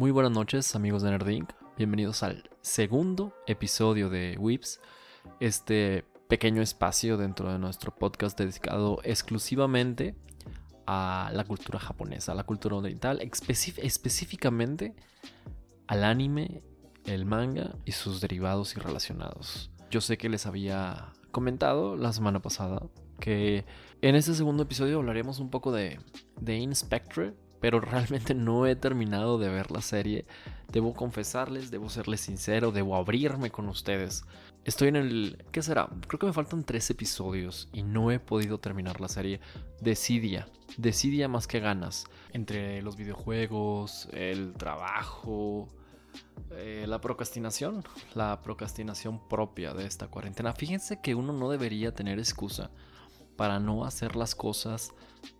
Muy buenas noches amigos de Nerdink, bienvenidos al segundo episodio de Whips, este pequeño espacio dentro de nuestro podcast dedicado exclusivamente a la cultura japonesa, a la cultura oriental, específicamente al anime, el manga y sus derivados y relacionados. Yo sé que les había comentado la semana pasada que en este segundo episodio hablaremos un poco de, de Inspectre, pero realmente no he terminado de ver la serie. Debo confesarles, debo serles sincero, debo abrirme con ustedes. Estoy en el... ¿Qué será? Creo que me faltan tres episodios y no he podido terminar la serie. Decidia, decidia más que ganas. Entre los videojuegos, el trabajo, eh, la procrastinación, la procrastinación propia de esta cuarentena. Fíjense que uno no debería tener excusa para no hacer las cosas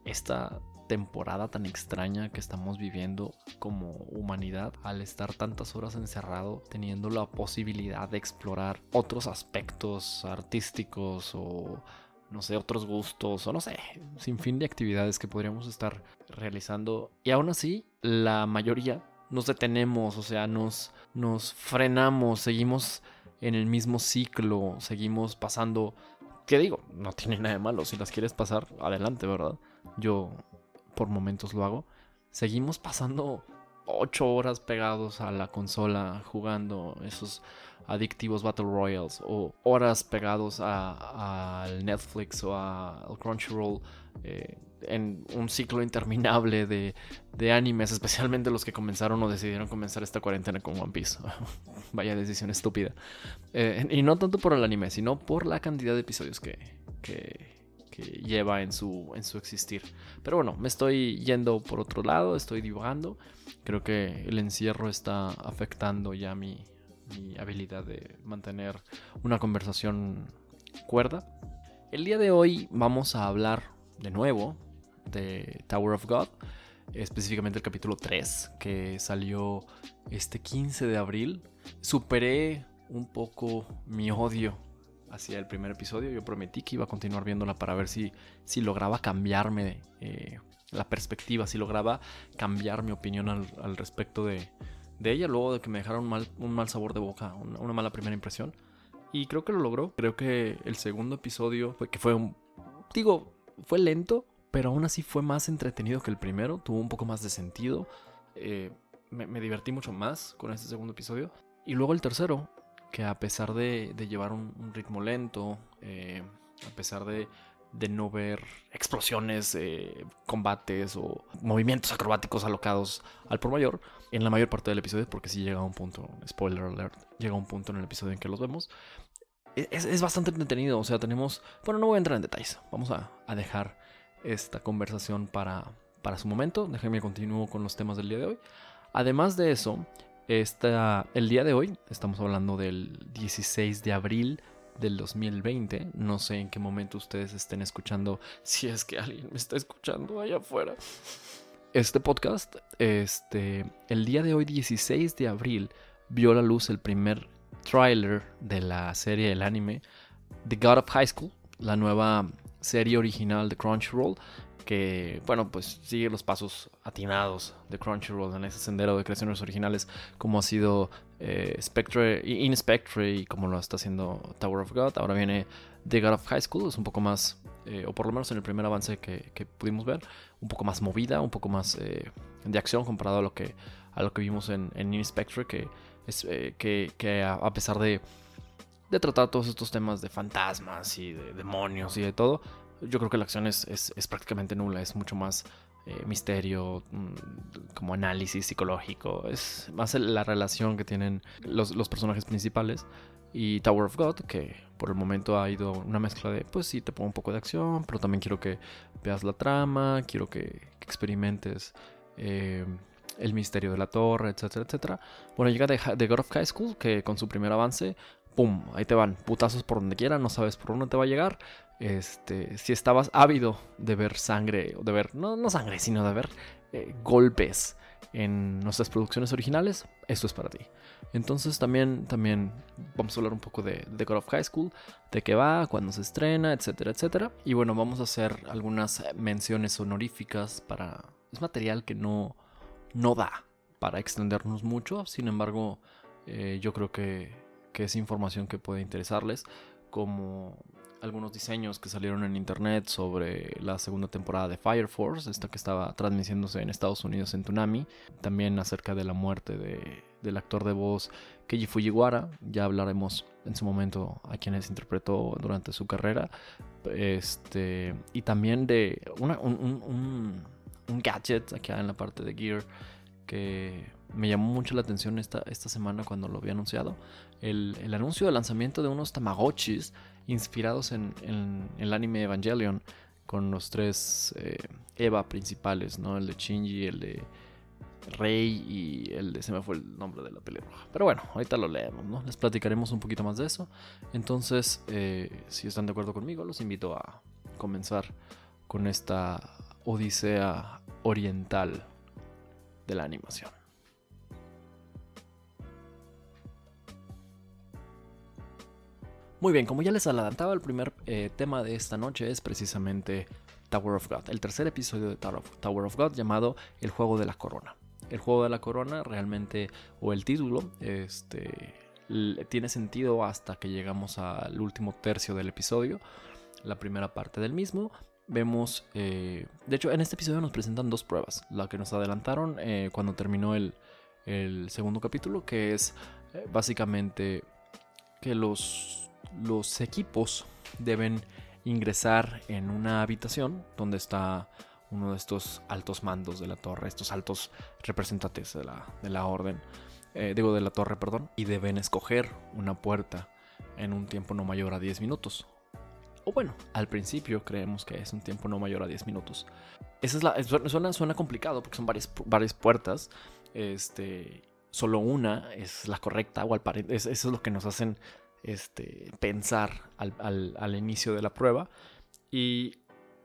esta temporada tan extraña que estamos viviendo como humanidad al estar tantas horas encerrado teniendo la posibilidad de explorar otros aspectos artísticos o no sé, otros gustos o no sé, sin fin de actividades que podríamos estar realizando y aún así la mayoría nos detenemos, o sea, nos, nos frenamos, seguimos en el mismo ciclo, seguimos pasando ¿Qué digo? No tiene nada de malo. Si las quieres pasar, adelante, ¿verdad? Yo por momentos lo hago. Seguimos pasando ocho horas pegados a la consola jugando esos adictivos Battle Royals o horas pegados al Netflix o al Crunchyroll eh, en un ciclo interminable de, de, animes, especialmente los que comenzaron o decidieron comenzar esta cuarentena con One Piece. Vaya decisión estúpida. Eh, y no tanto por el anime, sino por la cantidad de episodios que, que, lleva en su, en su existir. Pero bueno, me estoy yendo por otro lado, estoy divagando. Creo que el encierro está afectando ya mi, mi habilidad de mantener una conversación cuerda. El día de hoy vamos a hablar de nuevo de Tower of God, específicamente el capítulo 3, que salió este 15 de abril. Superé un poco mi odio hacia el primer episodio. Yo prometí que iba a continuar viéndola para ver si, si lograba cambiarme eh, la perspectiva, si lograba cambiar mi opinión al, respecto de, ella, luego de que me dejara un mal, un mal sabor de boca, una, mala primera impresión. Y creo que lo logró. Creo que el segundo episodio, que fue un... Digo, fue lento, pero aún así fue más entretenido que el primero, tuvo un poco más de sentido, eh, me, divertí mucho más con este segundo episodio. Y luego el tercero, que a pesar de, llevar un, ritmo lento, eh, a pesar de, no ver explosiones, eh, combates o movimientos acrobáticos alocados al por mayor, en la mayor parte del episodio, porque si llega a un punto, spoiler alert, llega a un punto en el episodio en que los vemos, e, es, bastante entretenido. O sea, tenemos. Bueno, no voy a entrar en detalles. Vamos a, dejar esta conversación para, su momento. Déjenme continuar con los temas del día de hoy. Además de eso, esta, el día de hoy, estamos hablando del 16 de abril del 2020. No sé en qué momento ustedes estén escuchando, si es que alguien me está escuchando allá afuera. Este podcast, este, el día de hoy, 16 de abril, vio la luz el primer trailer de la serie del anime The God of High School, la nueva serie original de Crunchyroll, que, bueno, pues sigue los pasos atinados de Crunchyroll en ese sendero de creaciones originales, como ha sido eh, Spectre, In Spectre y como lo está haciendo Tower of God. Ahora viene The God of High School, es un poco más, eh, o por lo menos en el primer avance que, pudimos ver, un poco más movida, un poco más eh, de acción comparado a lo que, a lo que vimos en, en In Spectre, que, es, que, que a pesar de de tratar todos estos temas de fantasmas y de demonios y de todo, yo creo que la acción es, es, prácticamente nula, es mucho más eh, misterio, mm, como análisis psicológico, es más la relación que tienen los, los, personajes principales. Y Tower of God, que por el momento ha ido una mezcla de, pues sí, te pongo un poco de acción, pero también quiero que veas la trama, quiero que, experimentes eh, el misterio de la torre, etcétera, etcétera. Bueno, llega de, God of High School, que con su primer avance ¡pum! Ahí te van, putazos por donde quiera, no sabes por dónde te va a llegar. Este, si estabas ávido de ver sangre, o de ver, no, no sangre, sino de ver eh, golpes en nuestras producciones originales, esto es para ti. Entonces también, también vamos a hablar un poco de, de God of High School, de qué va, cuándo se estrena, etcétera, etcétera. Y bueno, vamos a hacer algunas menciones honoríficas para... Es material que no, no da para extendernos mucho. Sin embargo, eh, yo creo que, que es información que puede interesarles, como algunos diseños que salieron en internet sobre la segunda temporada de Fire Force, esta que estaba transmitiéndose en Estados Unidos en Tsunami, también acerca de la muerte de, del actor de voz Keiji Fujiwara, ya hablaremos en su momento a quienes interpretó durante su carrera, este, y también de un, gadget acá en la parte de Gear que me llamó mucho la atención esta, esta semana cuando lo había anunciado, el, el anuncio de lanzamiento de unos Tamagotchis inspirados en, el anime Evangelion, con los tres eh, Eva principales, ¿no? El de Shinji, el de Rey y el de... Se me fue el nombre de la pelirroja. Pero bueno, ahorita lo leemos, ¿no? Les platicaremos un poquito más de eso. Entonces, eh, si están de acuerdo conmigo, los invito a comenzar con esta odisea oriental de la animación. Muy bien, como ya les adelantaba, el primer eh, tema de esta noche es precisamente Tower of God, el tercer episodio de Tower of God llamado El Juego de la Corona. El Juego de la Corona realmente, o el título, este, tiene sentido hasta que llegamos al último tercio del episodio, la primera parte del mismo. Vemos, eh, de hecho, en este episodio nos presentan dos pruebas, la que nos adelantaron eh, cuando terminó el, el, segundo capítulo, que es básicamente que los los equipos deben ingresar en una habitación donde está uno de estos altos mandos de la torre, estos altos representantes de la, de la orden, eh, digo de la torre, perdón, y deben escoger una puerta en un tiempo no mayor a 10 minutos. O bueno, al principio creemos que es un tiempo no mayor a 10 minutos. Esa es la, suena, suena complicado porque son varias, varias puertas. Este, solo una es la correcta o al eso es lo que nos hacen este, pensar al, inicio de la prueba. Y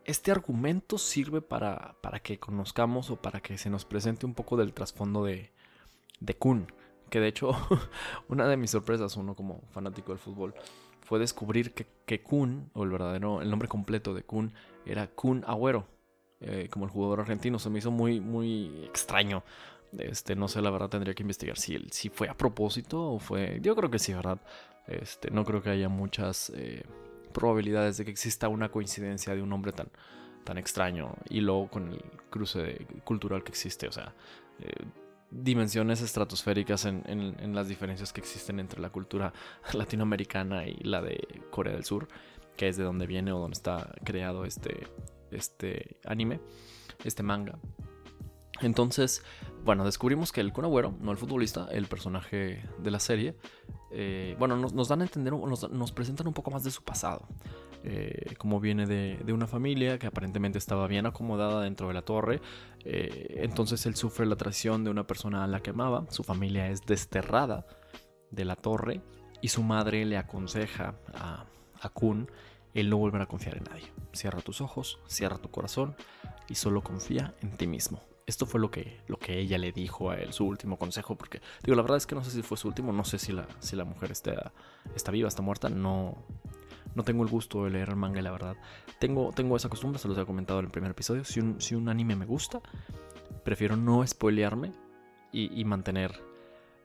este argumento sirve para, para, que conozcamos o para que se nos presente un poco del trasfondo de, de Kun. Que de hecho, una de mis sorpresas, uno como fanático del fútbol, fue descubrir que, que Kun, o el verdadero, el nombre completo de Kun, era Kun Agüero. Eh, como el jugador argentino, se me hizo muy, muy extraño. Este, no sé, la verdad tendría que investigar si, si fue a propósito o fue. Yo creo que sí, ¿verdad? Este, no creo que haya muchas eh, probabilidades de que exista una coincidencia de un hombre tan, tan extraño y luego con el cruce cultural que existe, o sea, eh, dimensiones estratosféricas en, las diferencias que existen entre la cultura latinoamericana y la de Corea del Sur, que es de donde viene o donde está creado este, este anime, este manga. Entonces, bueno, descubrimos que el Kun no el futbolista, el personaje de la serie, eh, bueno, nos, dan a entender, nos, presentan un poco más de su pasado. Eh, como viene de, una familia que aparentemente estaba bien acomodada dentro de la torre. Eh, entonces él sufre la traición de una persona a la que amaba. Su familia es desterrada de la torre y su madre le aconseja a, a Kun el no volver a confiar en nadie. Cierra tus ojos, cierra tu corazón y solo confía en ti mismo esto fue lo que, lo que ella le dijo a él, su último consejo, porque digo, la verdad es que no sé si fue su último, no sé si la, si la mujer está, está viva, está muerta, no, no tengo el gusto de leer el manga, la verdad. Tengo, tengo esa costumbre, se los he comentado en el primer episodio, si un, si un anime me gusta, prefiero no spoilearme y, mantener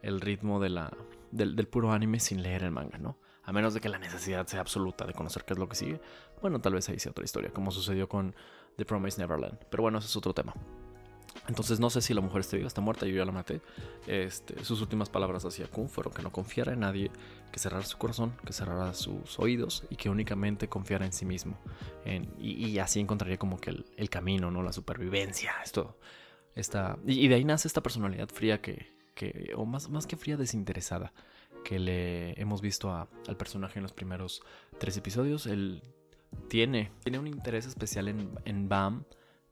el ritmo de la, del, del puro anime sin leer el manga, ¿no? A menos de que la necesidad sea absoluta de conocer qué es lo que sigue. Bueno, tal vez ahí sea otra historia, como sucedió con The Promised Neverland. Pero bueno, ese es otro tema. Entonces no sé si la mujer está viva, está muerta, yo ya la maté. Este, sus últimas palabras hacia Kun fueron que no confiara en nadie, que cerrara su corazón, que cerrara sus oídos y que únicamente confiara en sí mismo. y, así encontraría como que el, camino, ¿no? La supervivencia, esto. Esta, y, de ahí nace esta personalidad fría que, que o más, más que fría, desinteresada, que le hemos visto al personaje en los primeros tres episodios. Él tiene, tiene un interés especial en, en Bam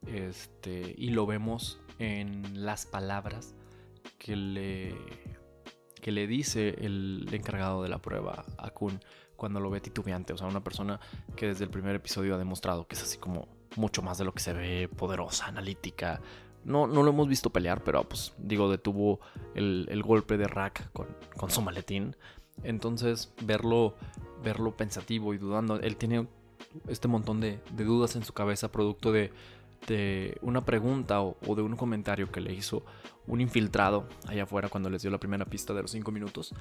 este, y lo vemos en las palabras que le, que le dice el encargado de la prueba a Kun cuando lo ve titubeante. O sea, una persona que desde el primer episodio ha demostrado que es así como mucho más de lo que se ve, poderosa, analítica. No, no lo hemos visto pelear, pero pues digo, detuvo el, golpe de Rack con, con, su maletín. Entonces, verlo, verlo pensativo y dudando, él tiene este montón de, de dudas en su cabeza, producto de de una pregunta o, de un comentario que le hizo un infiltrado allá afuera cuando les dio la primera pista de los cinco minutos,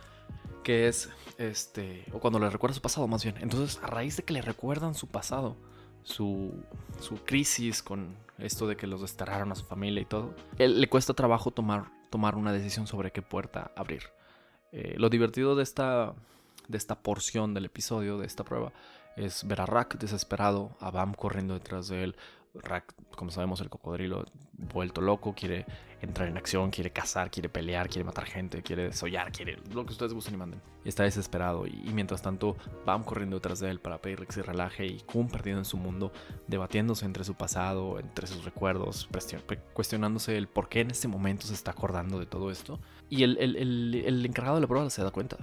que es, este, o cuando le recuerda su pasado más bien. Entonces, a raíz de que le recuerdan su pasado, su, su crisis con esto de que los desterraron a su familia y todo, él, le cuesta trabajo tomar, tomar una decisión sobre qué puerta abrir. Eh, lo divertido de esta, de esta porción del episodio, de esta prueba, es ver a Rack desesperado, a Bam corriendo detrás de él, Rack, como sabemos, el cocodrilo vuelto loco, quiere entrar en acción, quiere cazar, quiere pelear, quiere matar gente, quiere desollar, quiere lo que ustedes gusten y manden. Y está desesperado. Y, mientras tanto, Bam corriendo detrás de él para pedirle que se relaje y Kun perdido en su mundo, debatiéndose entre su pasado, entre sus recuerdos, cuestionándose el por qué en este momento se está acordando de todo esto. Y el, el encargado de la prueba se da cuenta.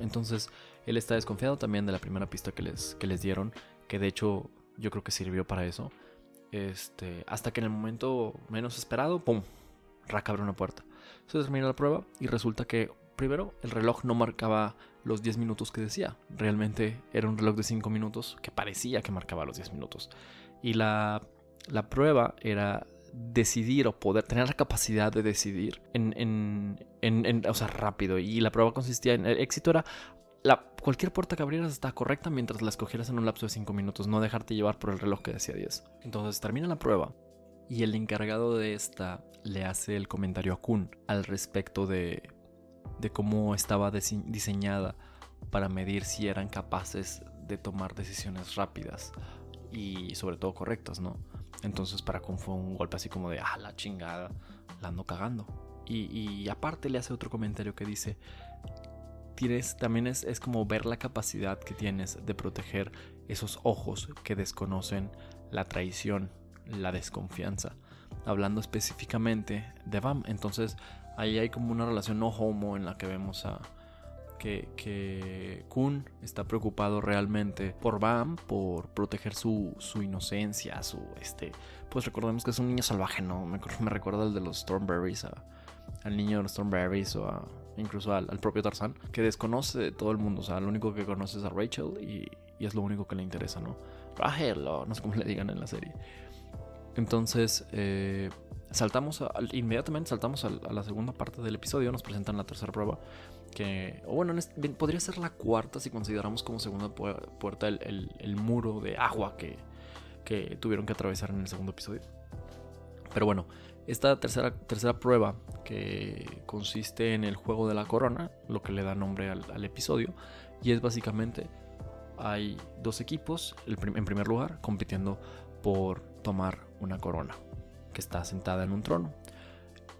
Entonces, él está desconfiado también de la primera pista que les, que les dieron, que de hecho yo creo que sirvió para eso este, hasta que en el momento menos esperado, ¡pum! Rack abre una puerta. Se termina la prueba y resulta que, primero, el reloj no marcaba los 10 minutos que decía. Realmente era un reloj de 5 minutos que parecía que marcaba los 10 minutos. Y la, la prueba era decidir o poder tener la capacidad de decidir en, en, en, o sea, rápido. Y la prueba consistía en el éxito era cualquier puerta que abrieras está correcta mientras la escogieras en un lapso de 5 minutos, no dejarte llevar por el reloj que decía 10. Entonces termina la prueba y el encargado de esta le hace el comentario a Kun al respecto de, de cómo estaba diseñada para medir si eran capaces de tomar decisiones rápidas y sobre todo correctas, ¿no? Entonces para Kun fue un golpe así como de, ah, la chingada, la ando cagando. Y, y aparte le hace otro comentario que dice, tienes, también es, es como ver la capacidad que tienes de proteger esos ojos que desconocen la traición, la desconfianza. Hablando específicamente de Bam. Entonces ahí hay como una relación no homo en la que vemos a, que, que, Kun está preocupado realmente por Bam, por proteger su, su, inocencia, su este. Pues recordemos que es un niño salvaje, ¿no? Me, me recuerda al de los Stormberries, al niño de los Stormberries o a incluso al, propio Tarzan, que desconoce de todo el mundo. O sea, lo único que conoce es a Rachel y, es lo único que le interesa, ¿no? Rachel, no sé cómo le digan en la serie. Entonces, eh, saltamos, inmediatamente saltamos a, la segunda parte del episodio, nos presentan la tercera prueba, que, o bueno, podría ser la cuarta si consideramos como segunda puerta el, muro de agua que, que tuvieron que atravesar en el segundo episodio. Pero bueno, esta tercera, tercera prueba, que consiste en el juego de la corona, lo que le da nombre al, episodio, y es básicamente, hay dos equipos, en primer lugar, compitiendo por tomar una corona, que está sentada en un trono.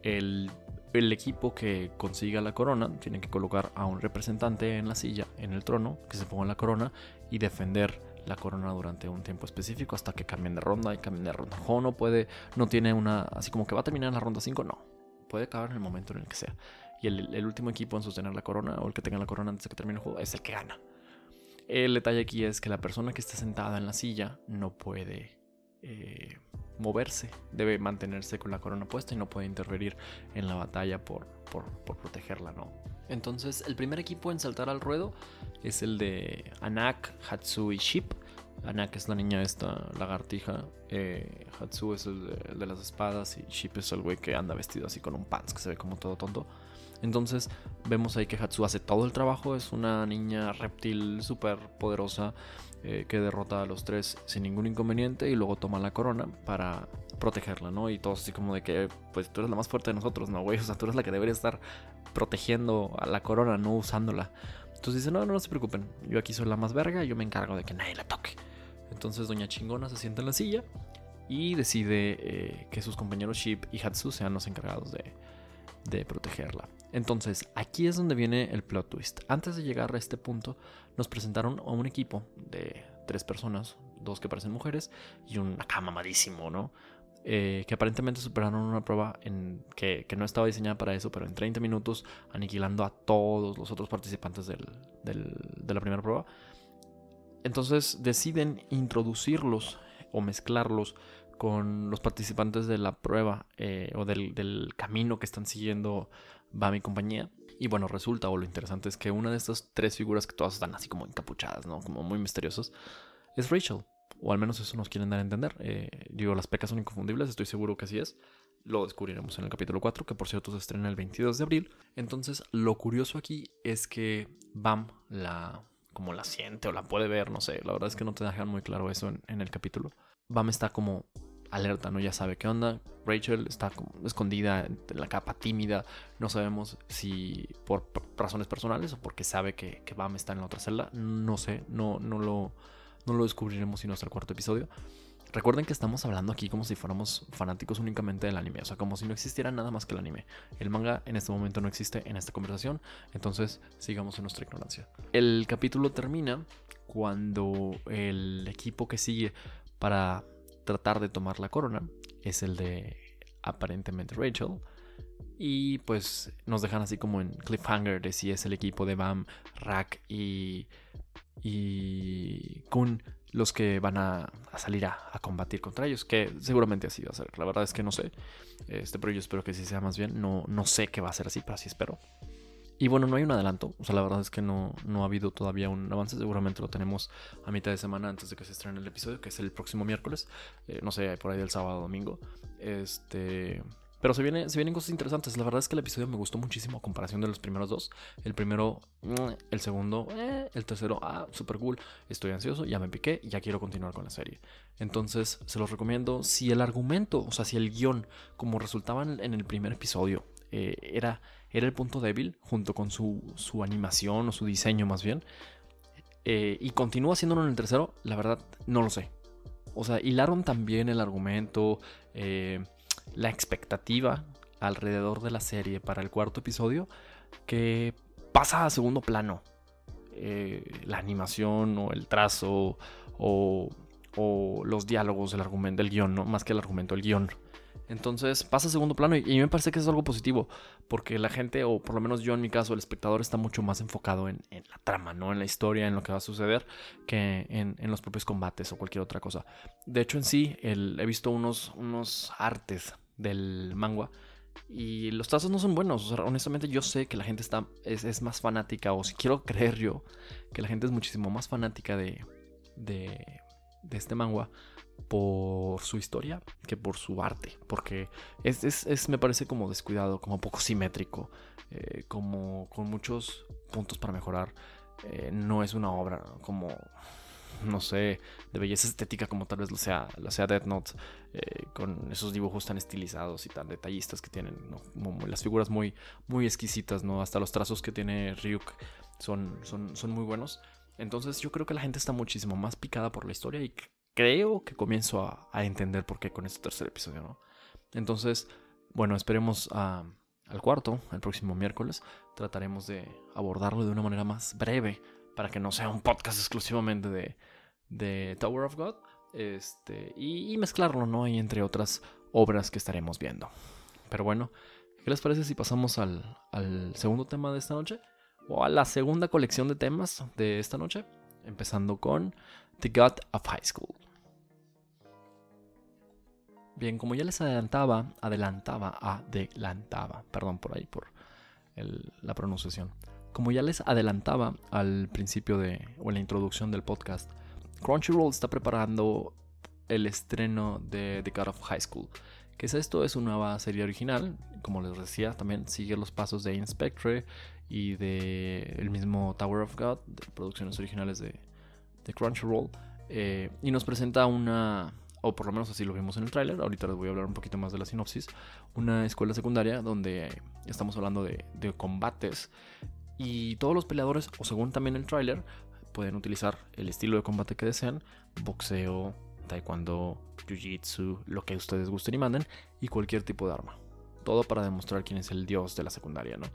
El, el equipo que consiga la corona tiene que colocar a un representante en la silla, en el trono, que se ponga la corona y defender la corona durante un tiempo específico hasta que cambien de ronda y cambien de ronda. Ho no puede, no tiene una, así como que va a terminar en la ronda 5, no. Puede acabar en el momento en el que sea. Y el, último equipo en sostener la corona o el que tenga la corona antes de que termine el juego es el que gana. El detalle aquí es que la persona que esté sentada en la silla no puede eh, moverse, debe mantenerse con la corona puesta y no puede interferir en la batalla por, por, por protegerla, ¿no? Entonces, el primer equipo en saltar al ruedo es el de Anak, Hatsu y Ship. Anak es la niña esta lagartija. Eh, Hatsu es el de, las espadas. Y Ship es el güey que anda vestido así con un pants que se ve como todo tonto. Entonces vemos ahí que Hatsu hace todo el trabajo. Es una niña reptil súper poderosa eh, que derrota a los tres sin ningún inconveniente. Y luego toma la corona para protegerla, ¿no? Y todos así como de que, pues tú eres la más fuerte de nosotros, ¿no, güey? O sea, tú eres la que debería estar protegiendo a la corona, no usándola. Entonces dice, no, no, no se preocupen, yo aquí soy la más verga yo me encargo de que nadie la toque. Entonces Doña Chingona se sienta en la silla y decide eh, que sus compañeros Ship y Hatsu sean los encargados de, de protegerla. Entonces, aquí es donde viene el plot twist. Antes de llegar a este punto, nos presentaron a un equipo de tres personas, dos que parecen mujeres y un acá mamadísimo, ¿no? Eh, que aparentemente superaron una prueba en, que, no estaba diseñada para eso, pero en 30 minutos aniquilando a todos los otros participantes de la primera prueba. Entonces deciden introducirlos o mezclarlos con los participantes de la prueba eh, o del, camino que están siguiendo va mi compañía. Y bueno, resulta, o lo interesante es que una de estas tres figuras que todas están así como encapuchadas, ¿no? Como muy misteriosas, es Rachel o al menos eso nos quieren dar a entender. Eh, digo, las pecas son inconfundibles, estoy seguro que así es. Lo descubriremos en el capítulo 4, que por cierto se estrena el 22 de abril. Entonces, lo curioso aquí es que Bam la como la siente o la puede ver, no sé, la verdad es que no te dejan muy claro eso en, el capítulo. Bam está como alerta, ¿no? Ya sabe qué onda. Rachel está como escondida en la capa tímida. No sabemos si por razones personales o porque sabe que, que Bam está en la otra celda. No sé, no, no, lo, no lo descubriremos sino hasta el cuarto episodio. Recuerden que estamos hablando aquí como si fuéramos fanáticos únicamente del anime, o sea, como si no existiera nada más que el anime. El manga en este momento no existe en esta conversación, entonces sigamos en nuestra ignorancia. El capítulo termina cuando el equipo que sigue para tratar de tomar la corona es el de aparentemente Rachel. Y pues nos dejan así como en cliffhanger de si es el equipo de Bam, Rack y, y Kun los que van a, salir a, combatir contra ellos, que seguramente así va a ser. La verdad es que no sé, este, pero yo espero que sí sea más bien. No, no sé qué va a ser así, pero así espero. Y bueno, no hay un adelanto. O sea, la verdad es que no, no ha habido todavía un avance. Seguramente lo tenemos a mitad de semana antes de que se estrene el episodio, que es el próximo miércoles. Eh, no sé, por ahí del sábado o domingo. Este. Pero se, viene, se vienen cosas interesantes. La verdad es que el episodio me gustó muchísimo a comparación de los primeros dos. El primero, mm, el segundo, eh, el tercero, ah, super cool. Estoy ansioso, ya me piqué, ya quiero continuar con la serie. Entonces, se los recomiendo. Si el argumento, o sea, si el guion, como resultaba en el primer episodio, eh, era, era el punto débil, junto con su, animación o su diseño más bien. Eh, y continúa haciéndolo en el tercero, la verdad, no lo sé. O sea, hilaron también el argumento, la expectativa alrededor de la serie para el cuarto episodio, que pasa a segundo plano. la animación o el trazo o, o los diálogos del argumento del guion, ¿no? Más que el argumento, el guion. Entonces pasa a segundo plano y, y, me parece que es algo positivo, porque la gente, o por lo menos yo en mi caso, el espectador está mucho más enfocado en, la trama, ¿no? En la historia, en lo que va a suceder, que en, los propios combates o cualquier otra cosa. De hecho, en sí, he visto unos, unos artes del manga y los trazos no son buenos. honestamente, yo sé que la gente está, es, más fanática, o si quiero creer yo, que la gente es muchísimo más fanática de, de, de este manga por su historia que por su arte, porque es, me parece como descuidado, como poco simétrico, eh, como con muchos puntos para mejorar. Eh, no es una obra como, no sé, de belleza estética como tal vez lo sea, lo sea Death Note, eh, con esos dibujos tan estilizados y tan detallistas que tienen, las figuras muy, muy exquisitas, ¿no? Hasta los trazos que tiene Ryuk son, son, son muy buenos. Entonces yo creo que la gente está muchísimo más picada por la historia y creo que comienzo a, entender por qué con este tercer episodio, ¿no? Entonces, bueno, esperemos al cuarto, el próximo miércoles. Trataremos de abordarlo de una manera más breve para que no sea un podcast exclusivamente de, Tower of God. Este, y, mezclarlo, ¿no? Y entre otras obras que estaremos viendo. Pero bueno, ¿qué les parece si pasamos al, al segundo tema de esta noche? O a la segunda colección de temas de esta noche. Empezando con The God of High School. Bien, como ya les adelantaba, adelantaba, adelantaba, perdón por ahí por la pronunciación. Como ya les adelantaba al principio de, o en la introducción del podcast, Crunchyroll está preparando el estreno de The God of High School. ¿Qué es esto? Es una nueva serie original. Como les decía, también sigue los pasos de Inspectre y de el mismo Tower of God, producciones originales de, de Crunchyroll. Eh, y nos presenta una, o por lo menos así lo vimos en el tráiler, ahorita les voy a hablar un poquito más de la sinopsis, una escuela secundaria donde estamos hablando de, combates y todos los peleadores, o según también el tráiler, pueden utilizar el estilo de combate que desean, boxeo, taekwondo, jiu-jitsu, lo que ustedes gusten y manden, y cualquier tipo de arma. Todo para demostrar quién es el dios de la secundaria, ¿no?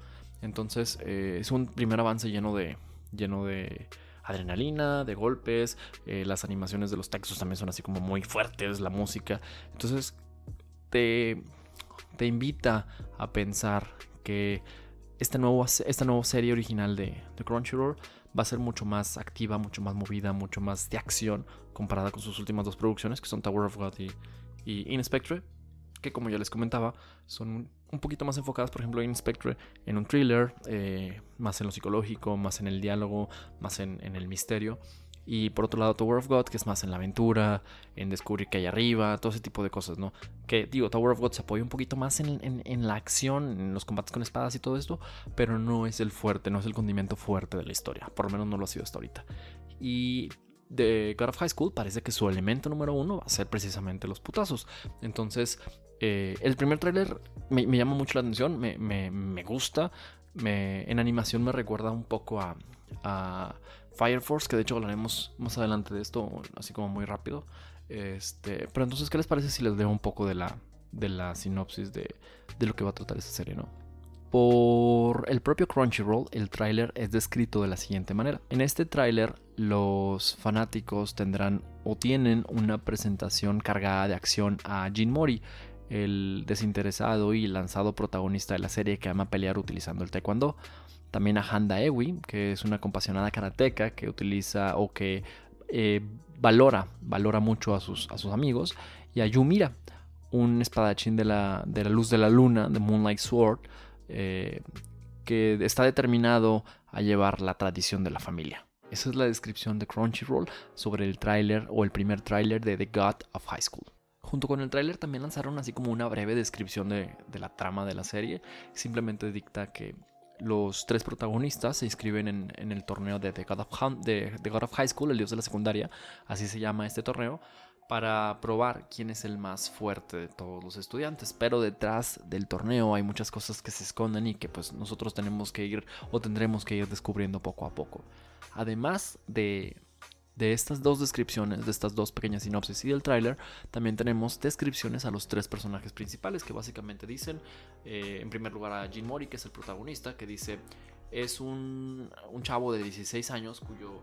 Entonces eh, es un primer avance lleno de, lleno de adrenalina, de golpes, eh, las animaciones de los textos también son así como muy fuertes, la música. Entonces te, te invita a pensar que esta, nuevo, esta nueva serie original de, de Crunchyroll va a ser mucho más activa, mucho más movida, mucho más de acción comparada con sus últimas dos producciones, que son Tower of God y, y Inspectre, que como ya les comentaba, son un poquito más enfocadas, por ejemplo, en Spectre, en un thriller, eh, más en lo psicológico, más en el diálogo, más en, el misterio. Y por otro lado, Tower of God, que es más en la aventura, en descubrir qué hay arriba, todo ese tipo de cosas, ¿no? Que digo, Tower of God se apoya un poquito más en, la acción, en los combates con espadas y todo esto, pero no es el fuerte, no es el condimento fuerte de la historia. Por lo menos no lo ha sido hasta ahorita. Y de God of High School parece que su elemento número uno va a ser precisamente los putazos. Entonces, eh, el primer tráiler me, llama mucho la atención, me, gusta. en animación me recuerda un poco a, Fire Force, que de hecho hablaremos más adelante de esto, así como muy rápido. Este, pero entonces, ¿qué les parece si les leo un poco de la, de la sinopsis de, de lo que va a tratar esta serie, no? Por el propio Crunchyroll, el tráiler es descrito de la siguiente manera. En este tráiler, los fanáticos tendrán o tienen una presentación cargada de acción a Jin Mori, el desinteresado y lanzado protagonista de la serie que ama pelear utilizando el taekwondo. También a Handa Ewi, que es una compasionada karateca que utiliza o que eh, valora, valora mucho a sus, a sus amigos. Y a Yumira, un espadachín de la, de la luz de la luna, de Moonlight Sword, eh, que está determinado a llevar la tradición de la familia. Esa es la descripción de Crunchyroll sobre el tráiler o el primer tráiler de The God of High School. Junto con el tráiler también lanzaron así como una breve descripción de, la trama de la serie. Simplemente dicta que los tres protagonistas se inscriben en, el torneo de God, of, de The God of High School, el dios de la secundaria, así se llama este torneo, para probar quién es el más fuerte de todos los estudiantes. Pero detrás del torneo hay muchas cosas que se esconden y que pues nosotros tenemos que ir o tendremos que ir descubriendo poco a poco. Además de, de estas dos descripciones, de estas dos pequeñas sinopsis y del tráiler, también tenemos descripciones a los tres personajes principales que básicamente dicen, eh, en primer lugar a Jin Mori, que es el protagonista, que dice, es un, un chavo de 16 años cuyo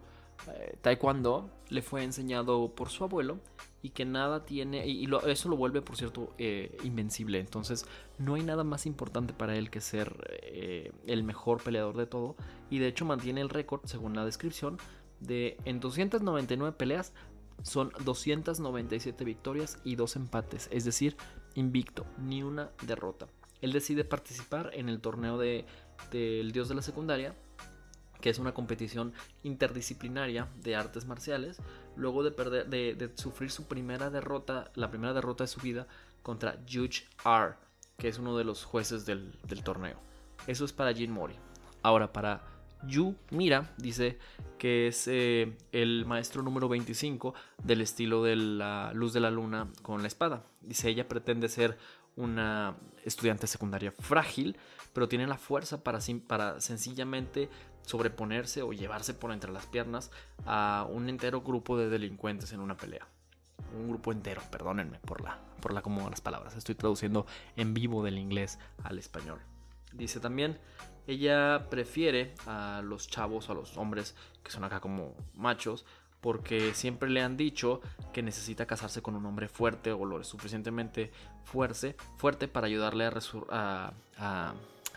eh, taekwondo le fue enseñado por su abuelo y que nada tiene, y, eso lo vuelve, por cierto, eh, invencible. Entonces, no hay nada más importante para él que ser el mejor peleador de todo. Y de hecho, mantiene el récord, según la descripción, de en 299 peleas son 297 victorias y 2 empates, es decir, invicto, ni una derrota. Él decide participar en el torneo de, del dios de la secundaria que es una competición interdisciplinaria de artes marciales, luego de, perder, de, sufrir su primera derrota, la primera derrota de su vida contra Judge R, que es uno de los jueces del, torneo. Eso es para Jin Mori. Ahora, para Yu Mira, dice que es eh, el maestro número 25 del estilo de la luz de la luna con la espada. Dice, ella pretende ser una estudiante secundaria frágil, pero tiene la fuerza para, para sencillamente sobreponerse o llevarse por entre las piernas a un entero grupo de delincuentes en una pelea. Un grupo entero, perdónenme por la, por la de las palabras. Estoy traduciendo en vivo del inglés al español. Dice también, ella prefiere a los chavos, a los hombres que son acá como machos, porque siempre le han dicho que necesita casarse con un hombre fuerte o lo suficientemente fuerte, fuerte para ayudarle a,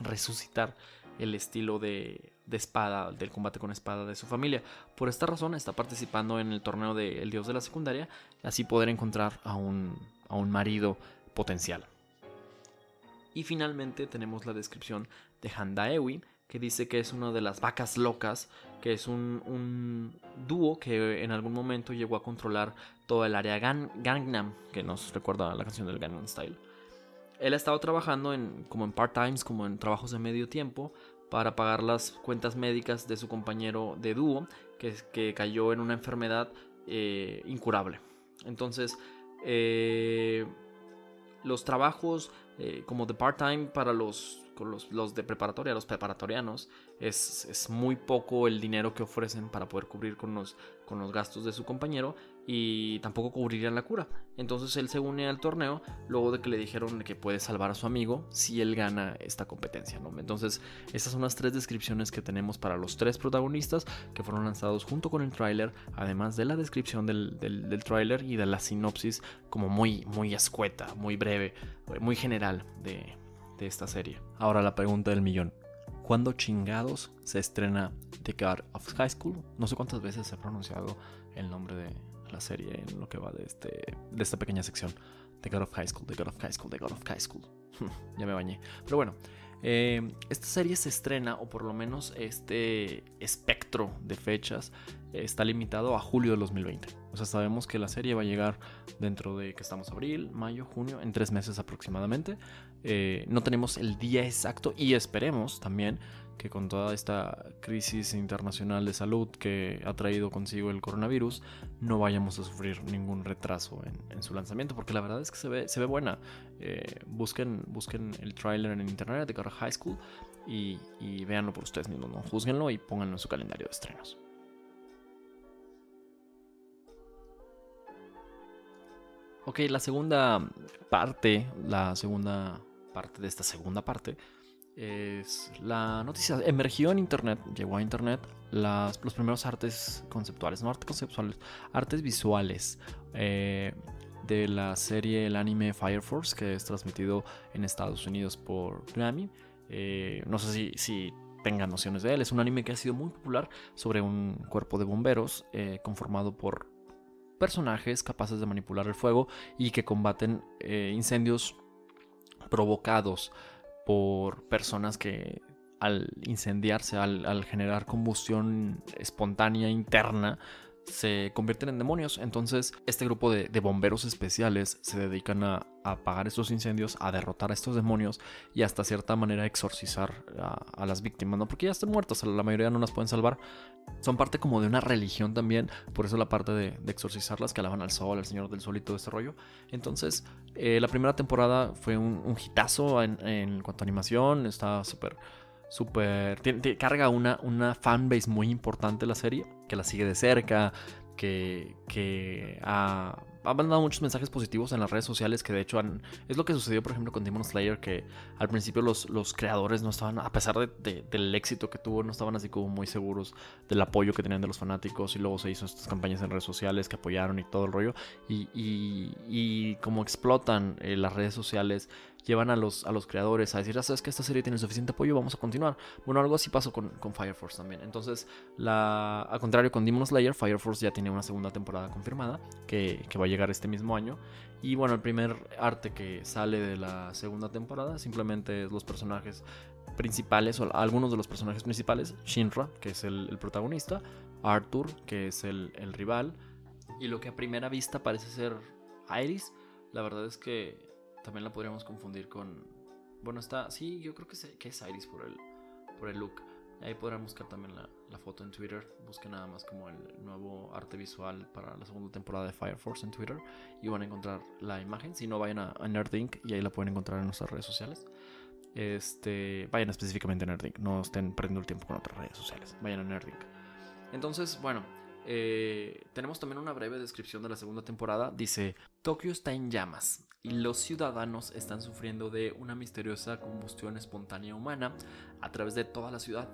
resucitar el estilo de, espada, del combate con espada de su familia. Por esta razón está participando en el torneo de El Dios de la Secundaria, así poder encontrar a un marido potencial. Y finalmente tenemos la descripción de Handa Ewin, que dice que es una de las vacas locas, que es un, dúo que en algún momento llegó a controlar toda el área Gangnam, que nos recuerda la canción del Gangnam Style. Él ha estado trabajando en, como en part-times, como en trabajos de medio tiempo, para pagar las cuentas médicas de su compañero de dúo, que, que cayó en una enfermedad eh, incurable. Entonces, eh, los trabajos eh, como de part-time para los, los, de preparatoria, los preparatorianos, es, es, muy poco el dinero que ofrecen para poder cubrir con los, con los gastos de su compañero y tampoco cubrirían la cura. Entonces él se une al torneo luego de que le dijeron que puede salvar a su amigo si él gana esta competencia. ¿no? Entonces estas son las tres descripciones que tenemos para los tres protagonistas que fueron lanzados junto con el tráiler, además de la descripción del, del, tráiler y de la sinopsis como muy, muy escueta, muy breve, muy general de, de esta serie. Ahora la pregunta del millón. ¿Cuándo chingados se estrena The God of High School? No sé cuántas veces se ha pronunciado el nombre de, la serie en lo que va de, este, de esta pequeña sección. The God of High School, The God of High School, The God of High School. ya me bañé. Pero bueno, eh, esta serie se estrena, o por lo menos este espectro de fechas, está limitado a julio de 2020. O sea, sabemos que la serie va a llegar dentro de que estamos abril, mayo, junio, en tres meses aproximadamente. Eh, no tenemos el día exacto y esperemos también que con toda esta crisis internacional de salud que ha traído consigo el coronavirus, no vayamos a sufrir ningún retraso en, su lanzamiento, porque la verdad es que se ve, se ve buena. Eh, busquen, busquen el tráiler en internet de Carra High School y, y véanlo por ustedes mismos, ¿no? juzguenlo y pónganlo en su calendario de estrenos. Ok, la segunda parte, la segunda parte de esta segunda parte es la noticia. Emergió en internet, llegó a internet las, los primeros artes conceptuales, no artes conceptuales, artes visuales eh, de la serie, el anime Fire Force, que es transmitido en Estados Unidos por Grammy. Eh, no sé si, si tengan nociones de él. Es un anime que ha sido muy popular sobre un cuerpo de bomberos eh, conformado por personajes capaces de manipular el fuego y que combaten incendios provocados por personas que al incendiarse, al, generar combustión espontánea interna, se convierten en demonios. Entonces, este grupo de, bomberos especiales se dedican a, apagar estos incendios, a derrotar a estos demonios y hasta cierta manera exorcizar a, las víctimas, ¿no? Porque ya están muertas, la mayoría no las pueden salvar. Son parte como de una religión también, por eso la parte de, exorcizarlas, que alaban al sol, al Señor del Sol y todo este rollo. Entonces, eh, la primera temporada fue un, hitazo en, en cuanto a animación, está súper súper... Carga una, una fanbase muy importante la serie, que la sigue de cerca, que, que ha, ha, mandado muchos mensajes positivos en las redes sociales, que de hecho han, es lo que sucedió, por ejemplo, con Demon Slayer, que al principio los, los creadores no estaban, a pesar de, del éxito que tuvo, no estaban así como muy seguros del apoyo que tenían de los fanáticos, y luego se hizo estas campañas en redes sociales que apoyaron y todo el rollo, y, y, y como explotan eh, las redes sociales llevan a los, a los creadores a decir, ah, sabes que esta serie tiene suficiente apoyo, vamos a continuar. Bueno, algo así pasó con, con Fire Force también. Entonces, la, al contrario, con Demon Slayer, Fire Force ya tiene una segunda temporada confirmada que, que va a llegar este mismo año. Y bueno, el primer arte que sale de la segunda temporada simplemente es los personajes principales, o algunos de los personajes principales, Shinra, que es el, el protagonista, Arthur, que es el, el, rival, y lo que a primera vista parece ser Iris, la verdad es que también la podríamos confundir con. Bueno, está. Sí, yo creo que, es Iris por el, por el look. Ahí podrán buscar también la, foto en Twitter. Busquen nada más como el nuevo arte visual para la segunda temporada de Fire Force en Twitter. Y van a encontrar la imagen. Si no, vayan a, a Nerdink y ahí la pueden encontrar en nuestras redes sociales. Este, vayan específicamente a Nerdink. No estén perdiendo el tiempo con otras redes sociales. Vayan a Nerdink. Entonces, bueno, eh, tenemos también una breve descripción de la segunda temporada. Dice, Tokio está en llamas y los ciudadanos están sufriendo de una misteriosa combustión espontánea humana a través de toda la ciudad.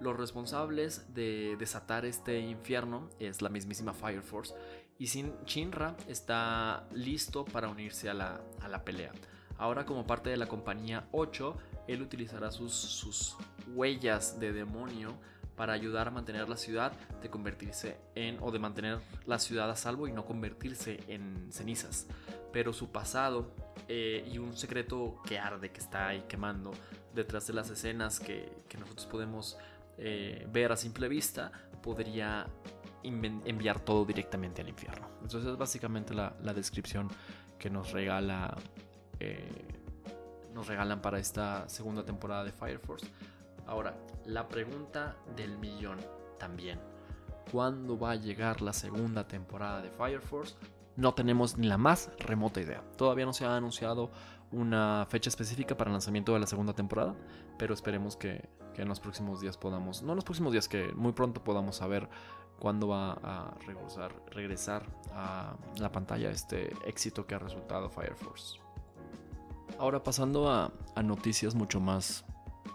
Los responsables de desatar este infierno es la mismísima Fire Force y Shinra está listo para unirse a la, a la pelea. Ahora como parte de la compañía 8, él utilizará sus, sus huellas de demonio para ayudar a mantener la ciudad de convertirse en o de mantener la ciudad a salvo y no convertirse en cenizas. Pero su pasado eh, y un secreto que arde, que está ahí quemando detrás de las escenas que, nosotros podemos eh, ver a simple vista, podría enviar todo directamente al infierno. Entonces es básicamente la, descripción que nos regala. Eh, nos regalan para esta segunda temporada de Fire Force. Ahora, la pregunta del millón también. ¿Cuándo va a llegar la segunda temporada de Fire Force? No tenemos ni la más remota idea. Todavía no se ha anunciado una fecha específica para el lanzamiento de la segunda temporada, pero esperemos que, en los próximos días podamos, no en los próximos días, que muy pronto podamos saber cuándo va a regresar, a la pantalla este éxito que ha resultado Fire Force. Ahora pasando a noticias mucho más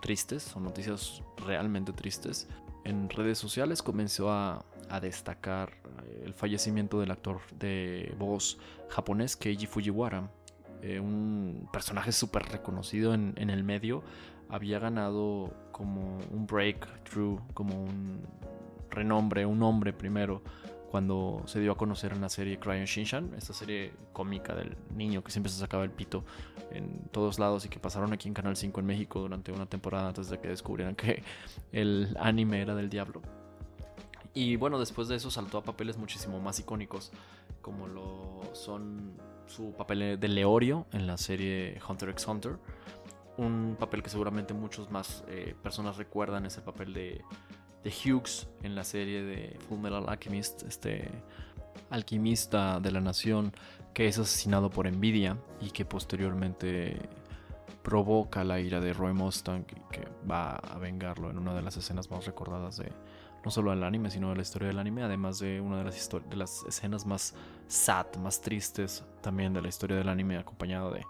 tristes, son noticias realmente tristes. En redes sociales comenzó a, destacar eh, el fallecimiento del actor de voz japonés Keiji Fujiwara, eh, un personaje súper reconocido en, en, el medio. Había ganado como un breakthrough, como un renombre, un nombre primero cuando se dio a conocer en la serie Cryon Shinshan, esta serie cómica del niño que siempre se sacaba el pito en todos lados y que pasaron aquí en Canal 5 en México durante una temporada antes de que descubrieran que el anime era del diablo. Y bueno, después de eso saltó a papeles muchísimo más icónicos, como son su papel de Leorio en la serie Hunter x Hunter. Un papel que seguramente muchos más eh, personas recuerdan, es el papel de, de Hughes en la serie de Full Metal Alchemist, este alquimista de la nación que es asesinado por envidia y que posteriormente provoca la ira de Roy Mustang que va a vengarlo en una de las escenas más recordadas de no solo del anime, sino de la historia del anime, además de una de las, de las escenas más sad, más tristes también de la historia del anime, acompañado de,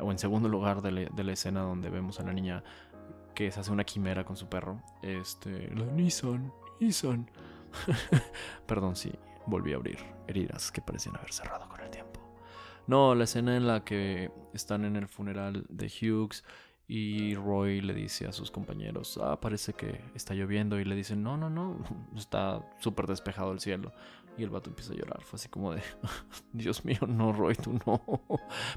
o en segundo lugar de la escena donde vemos a la niña que se hace una quimera con su perro, este, la Nissan, Nissan. Perdón si volví a abrir heridas que parecían haber cerrado con el tiempo. No, la escena en la que están en el funeral de Hughes y Roy le dice a sus compañeros, ah, parece que está lloviendo y le dicen, no, no, no, está súper despejado el cielo. Y el vato empieza a llorar, fue así como de, Dios mío, no, Roy, tú no.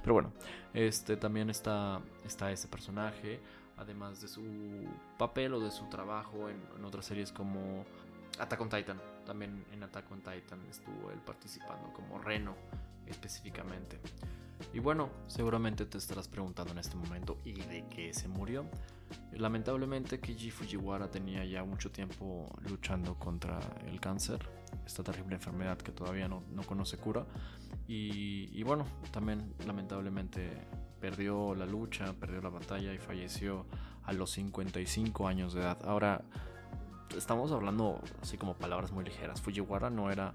Pero bueno, este también está, está ese personaje, además de su papel o de su trabajo en, otras series como Attack on Titan. También en Attack on Titan estuvo él participando como Reno específicamente. Y bueno, seguramente te estarás preguntando en este momento, ¿y de qué se murió? Lamentablemente Kiji Fujiwara tenía ya mucho tiempo luchando contra el cáncer, esta terrible enfermedad que todavía no, no conoce cura. Y, bueno, también lamentablemente perdió la lucha, perdió la batalla y falleció a los 55 años de edad. Ahora, estamos hablando así como palabras muy ligeras. Fujiwara no era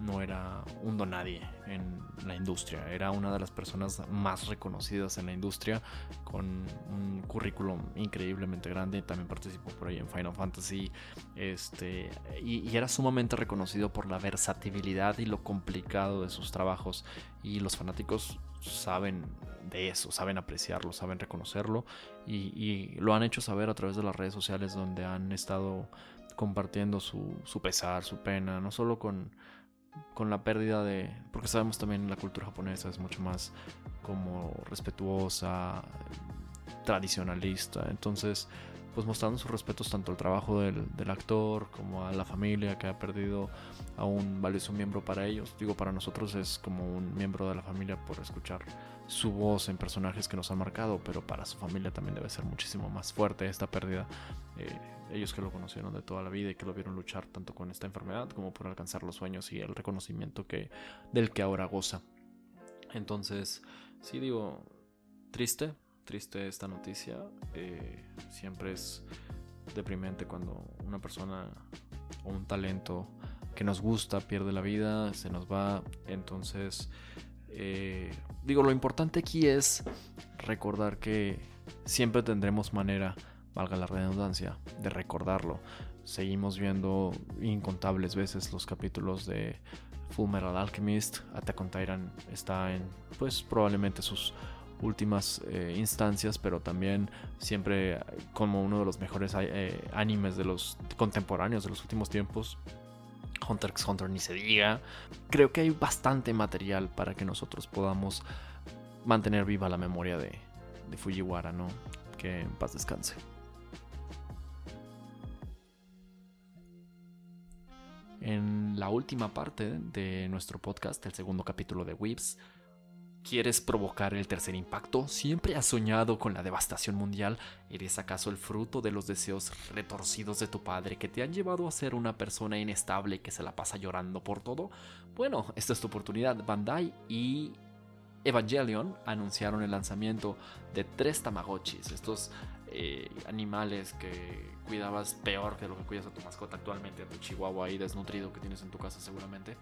no era un donadie en la industria, era una de las personas más reconocidas en la industria con un currículum increíblemente grande, también participó por ahí en Final Fantasy, este, y, era sumamente reconocido por la versatilidad y lo complicado de sus trabajos y los fanáticos saben de eso, saben apreciarlo, saben reconocerlo y, lo han hecho saber a través de las redes sociales donde han estado compartiendo su, su pesar, su pena, no solo con con la pérdida de... Porque sabemos también la cultura japonesa es mucho más como respetuosa, tradicionalista. Entonces, pues mostrando sus respetos tanto al trabajo del, del, actor como a la familia que ha perdido a un valioso miembro para ellos. Digo, para nosotros es como un miembro de la familia por escuchar su voz en personajes que nos han marcado, pero para su familia también debe ser muchísimo más fuerte esta pérdida. Eh, ellos que lo conocieron de toda la vida y que lo vieron luchar tanto con esta enfermedad como por alcanzar los sueños y el reconocimiento que, del que ahora goza. Entonces, sí digo, triste, triste esta noticia. Eh, siempre es deprimente cuando una persona o un talento que nos gusta pierde la vida, se nos va. Entonces, eh, digo, lo importante aquí es recordar que siempre tendremos manera valga la redundancia, de recordarlo. Seguimos viendo incontables veces los capítulos de Full Metal Alchemist. Attack on Titan está en, pues, probablemente sus últimas eh, instancias, pero también siempre como uno de los mejores eh, animes de los contemporáneos de los últimos tiempos. Hunter x Hunter ni se diga. Creo que hay bastante material para que nosotros podamos mantener viva la memoria de, de Fujiwara, ¿no? Que en paz descanse. en la última parte de nuestro podcast, el segundo capítulo de Whips. ¿Quieres provocar el tercer impacto? ¿Siempre has soñado con la devastación mundial? ¿Eres acaso el fruto de los deseos retorcidos de tu padre que te han llevado a ser una persona inestable que se la pasa llorando por todo? Bueno, esta es tu oportunidad. Bandai y Evangelion anunciaron el lanzamiento de tres Tamagotchis, estos eh, animales que cuidabas peor que lo que cuidas a tu mascota actualmente, a tu chihuahua ahí desnutrido que tienes en tu casa seguramente.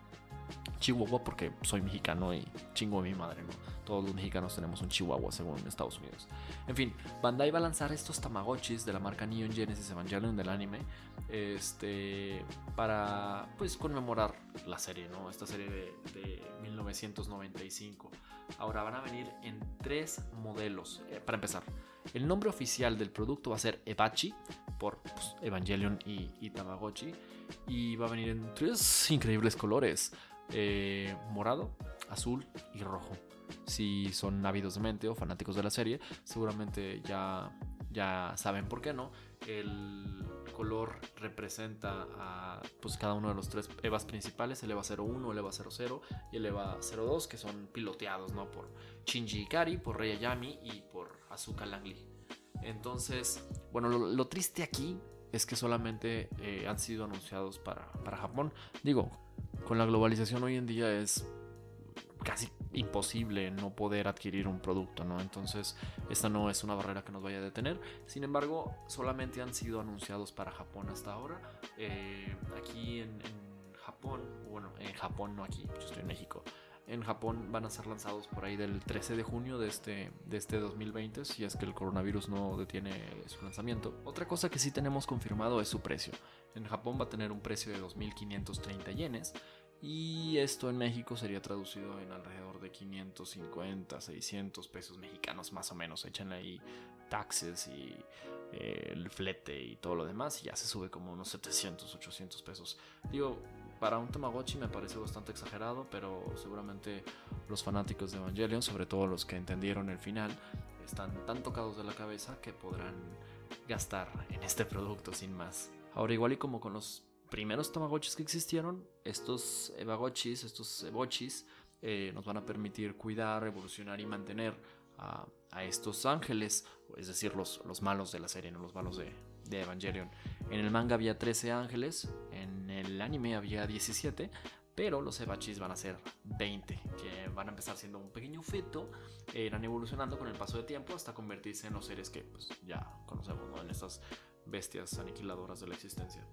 Chihuahua porque soy mexicano y chingo de mi madre, ¿no? Todos los mexicanos tenemos un chihuahua según Estados Unidos. En fin, Bandai va a lanzar estos Tamagotchis de la marca Neon Genesis Evangelion del anime este, para pues conmemorar la serie, ¿no? Esta serie de, de 1995. Ahora van a venir en tres modelos. Eh, para empezar, el nombre oficial del producto va a ser Ebachi, por pues, Evangelion y, Tamagotchi. Y va a venir en tres increíbles colores: eh, morado, azul y rojo. Si son ávidos de mente o fanáticos de la serie, seguramente ya, ya saben por qué no. El color representa a pues, cada uno de los tres EVAs principales, el EVA 01, el EVA 00 y el EVA 02, que son piloteados ¿no? por Shinji Ikari, por Rei Ayami y por Asuka Langley. Entonces, bueno, lo, triste aquí es que solamente eh, han sido anunciados para, para Japón. Digo, con la globalización hoy en día es casi imposible no poder adquirir un producto, ¿no? Entonces, esta no es una barrera que nos vaya a detener. Sin embargo, solamente han sido anunciados para Japón hasta ahora. Eh, aquí en, Japón, bueno, en Japón, no aquí, yo estoy en México. En Japón van a ser lanzados por ahí del 13 de junio de este, de este 2020, si es que el coronavirus no detiene su lanzamiento. Otra cosa que sí tenemos confirmado es su precio. En Japón va a tener un precio de 2.530 yenes y esto en México sería traducido en alrededor de 550, 600 pesos mexicanos más o menos. Echan ahí taxes y eh, el flete y todo lo demás y ya se sube como unos 700, 800 pesos. Digo, para un Tamagotchi me parece bastante exagerado, pero seguramente los fanáticos de Evangelion, sobre todo los que entendieron el final, están tan tocados de la cabeza que podrán gastar en este producto sin más. Ahora igual y como con los primeros Tamagotchis que existieron, estos Evagochis, estos Ebochis, eh, nos van a permitir cuidar, evolucionar y mantener a, estos ángeles, es decir, los, los, malos de la serie, no los malos de, de, Evangelion. En el manga había 13 ángeles, en el anime había 17, pero los Ebachis van a ser 20, que van a empezar siendo un pequeño feto, eh, irán evolucionando con el paso de tiempo hasta convertirse en los seres que pues, ya conocemos, ¿no? en estas bestias aniquiladoras de la existencia.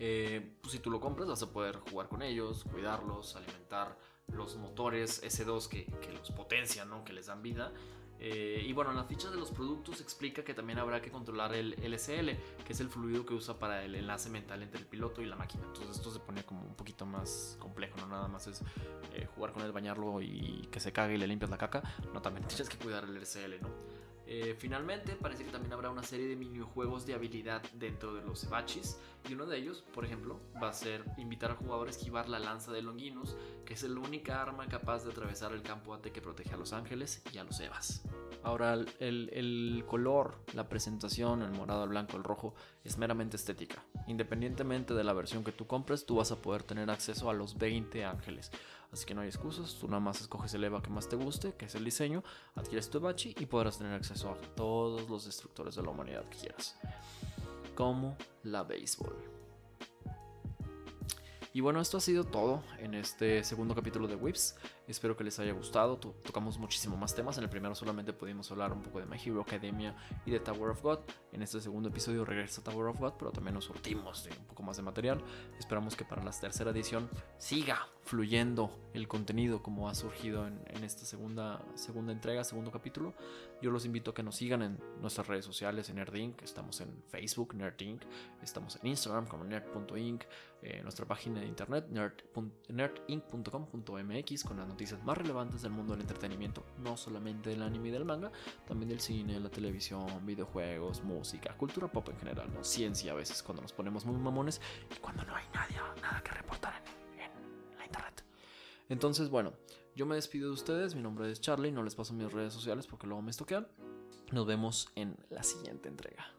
Eh, pues si tú lo compras vas a poder jugar con ellos, cuidarlos, alimentar los motores S2 que, los potencian, ¿no? que les dan vida. Eh, y bueno, en la ficha de los productos explica que también habrá que controlar el LSL, que es el fluido que usa para el enlace mental entre el piloto y la máquina. Entonces esto se pone como un poquito más complejo, no nada más es eh, jugar con él, bañarlo y que se cague y le limpias la caca. No, también tienes que cuidar el LSL, ¿no? Eh, finalmente, parece que también habrá una serie de minijuegos de habilidad dentro de los Ebachis. Y uno de ellos, por ejemplo, va a ser invitar al jugador a esquivar la lanza de Longinus, que es la única arma capaz de atravesar el campo ante que protege a los ángeles y a los Evas. Ahora, el, el color, la presentación, el morado, el blanco, el rojo, es meramente estética. Independientemente de la versión que tú compres, tú vas a poder tener acceso a los 20 ángeles. Así que no hay excusas, tú nada más escoges el EVA que más te guste, que es el diseño, adquieres tu Bachi y podrás tener acceso a todos los destructores de la humanidad que quieras. Como la béisbol. Y bueno, esto ha sido todo en este segundo capítulo de Whips. Espero que les haya gustado. tocamos muchísimo más temas. En el primero solamente pudimos hablar un poco de My Hero Academia y de Tower of God. En este segundo episodio regresa Tower of God, pero también nos surtimos de un poco más de material. Esperamos que para la tercera edición siga fluyendo el contenido como ha surgido en, esta segunda, segunda entrega, segundo capítulo. Yo los invito a que nos sigan en nuestras redes sociales, en Nerdink. Estamos en Facebook, Nerdink. Estamos en Instagram como nerd.inc. Eh, nuestra página de internet, nerdinc.com.mx, con las noticias más relevantes del mundo del entretenimiento, no solamente del anime y del manga, también del cine, la televisión, videojuegos, música, cultura pop en general, ciencia a veces, cuando nos ponemos muy mamones y cuando no hay nadie, nada que reportar en, en la internet. Entonces, bueno, yo me despido de ustedes, mi nombre es Charlie, no les paso mis redes sociales porque luego me estoquean. Nos vemos en la siguiente entrega.